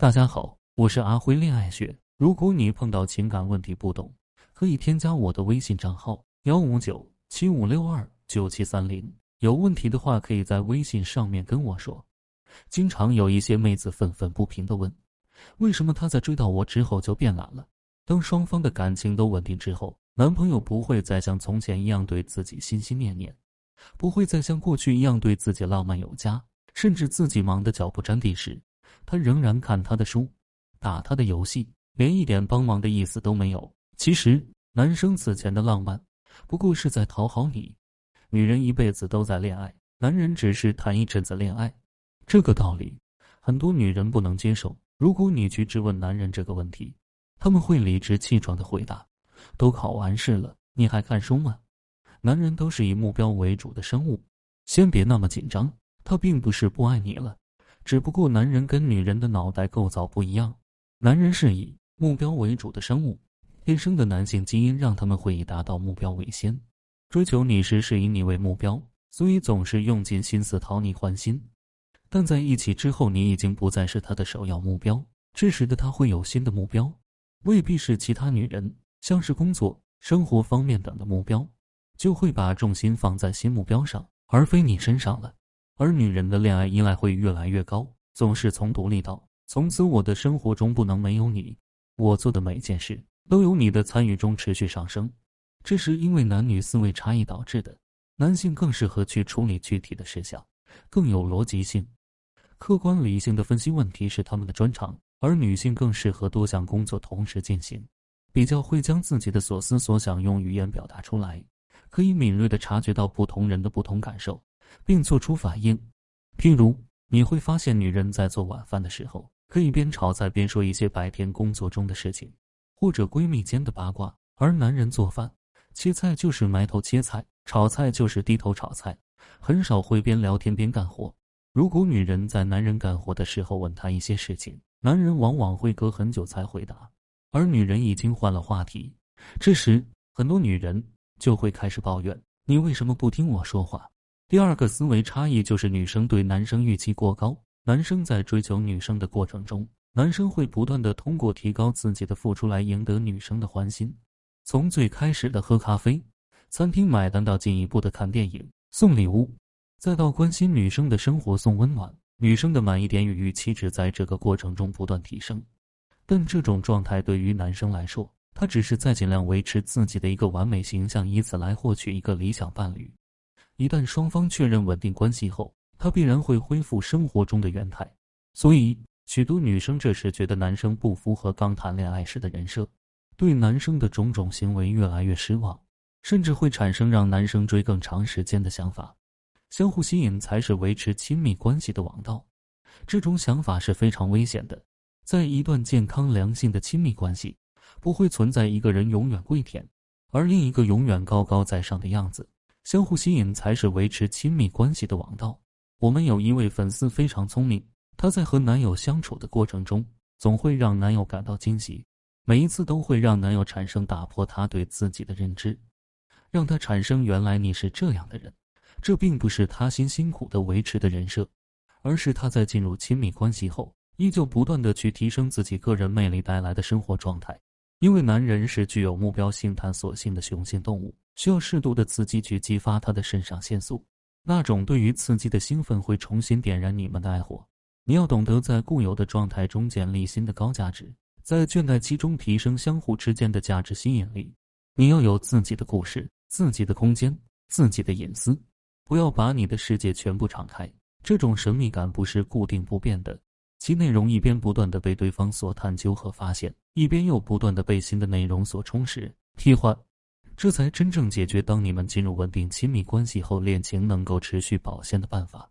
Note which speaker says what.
Speaker 1: 大家好，我是阿辉恋爱学。如果你碰到情感问题不懂，可以添加我的微信账号幺五九七五六二九七三零。有问题的话，可以在微信上面跟我说。经常有一些妹子愤愤不平的问：为什么他在追到我之后就变懒了？当双方的感情都稳定之后，男朋友不会再像从前一样对自己心心念念，不会再像过去一样对自己浪漫有加，甚至自己忙得脚不沾地时，他仍然看他的书，打他的游戏。连一点帮忙的意思都没有。其实，男生此前的浪漫，不过是在讨好你。女人一辈子都在恋爱，男人只是谈一阵子恋爱。这个道理，很多女人不能接受。如果你去质问男人这个问题，他们会理直气壮的回答：“都考完试了，你还看书吗？”男人都是以目标为主的生物。先别那么紧张，他并不是不爱你了，只不过男人跟女人的脑袋构造不一样，男人是以。目标为主的生物，天生的男性基因让他们会以达到目标为先。追求你时是以你为目标，所以总是用尽心思讨你欢心。但在一起之后，你已经不再是他的首要目标。这时的他会有新的目标，未必是其他女人，像是工作、生活方面等的目标，就会把重心放在新目标上，而非你身上了。而女人的恋爱依赖会越来越高，总是从独立到从此我的生活中不能没有你。我做的每件事都有你的参与中持续上升，这是因为男女思维差异导致的。男性更适合去处理具体的事项，更有逻辑性、客观理性的分析问题是他们的专长，而女性更适合多项工作同时进行，比较会将自己的所思所想用语言表达出来，可以敏锐地察觉到不同人的不同感受，并做出反应。譬如，你会发现女人在做晚饭的时候。可以边炒菜边说一些白天工作中的事情，或者闺蜜间的八卦。而男人做饭、切菜就是埋头切菜，炒菜就是低头炒菜，很少会边聊天边干活。如果女人在男人干活的时候问他一些事情，男人往往会隔很久才回答，而女人已经换了话题。这时，很多女人就会开始抱怨：“你为什么不听我说话？”第二个思维差异就是女生对男生预期过高。男生在追求女生的过程中，男生会不断的通过提高自己的付出来赢得女生的欢心。从最开始的喝咖啡、餐厅买单，到进一步的看电影、送礼物，再到关心女生的生活、送温暖，女生的满意点与预期值在这个过程中不断提升。但这种状态对于男生来说，他只是在尽量维持自己的一个完美形象，以此来获取一个理想伴侣。一旦双方确认稳定关系后，他必然会恢复生活中的原态，所以许多女生这时觉得男生不符合刚谈恋爱时的人设，对男生的种种行为越来越失望，甚至会产生让男生追更长时间的想法。相互吸引才是维持亲密关系的王道，这种想法是非常危险的。在一段健康良性的亲密关系，不会存在一个人永远跪舔，而另一个永远高高在上的样子。相互吸引才是维持亲密关系的王道。我们有一位粉丝非常聪明，她在和男友相处的过程中，总会让男友感到惊喜，每一次都会让男友产生打破他对自己的认知，让他产生原来你是这样的人。这并不是他辛辛苦的维持的人设，而是他在进入亲密关系后，依旧不断的去提升自己个人魅力带来的生活状态。因为男人是具有目标性、探索性的雄性动物，需要适度的刺激去激发他的肾上腺素。那种对于刺激的兴奋会重新点燃你们的爱火。你要懂得在固有的状态中建立新的高价值，在倦怠期中提升相互之间的价值吸引力。你要有自己的故事、自己的空间、自己的隐私，不要把你的世界全部敞开。这种神秘感不是固定不变的，其内容一边不断的被对方所探究和发现，一边又不断的被新的内容所充实、替换。这才真正解决当你们进入稳定亲密关系后，恋情能够持续保鲜的办法。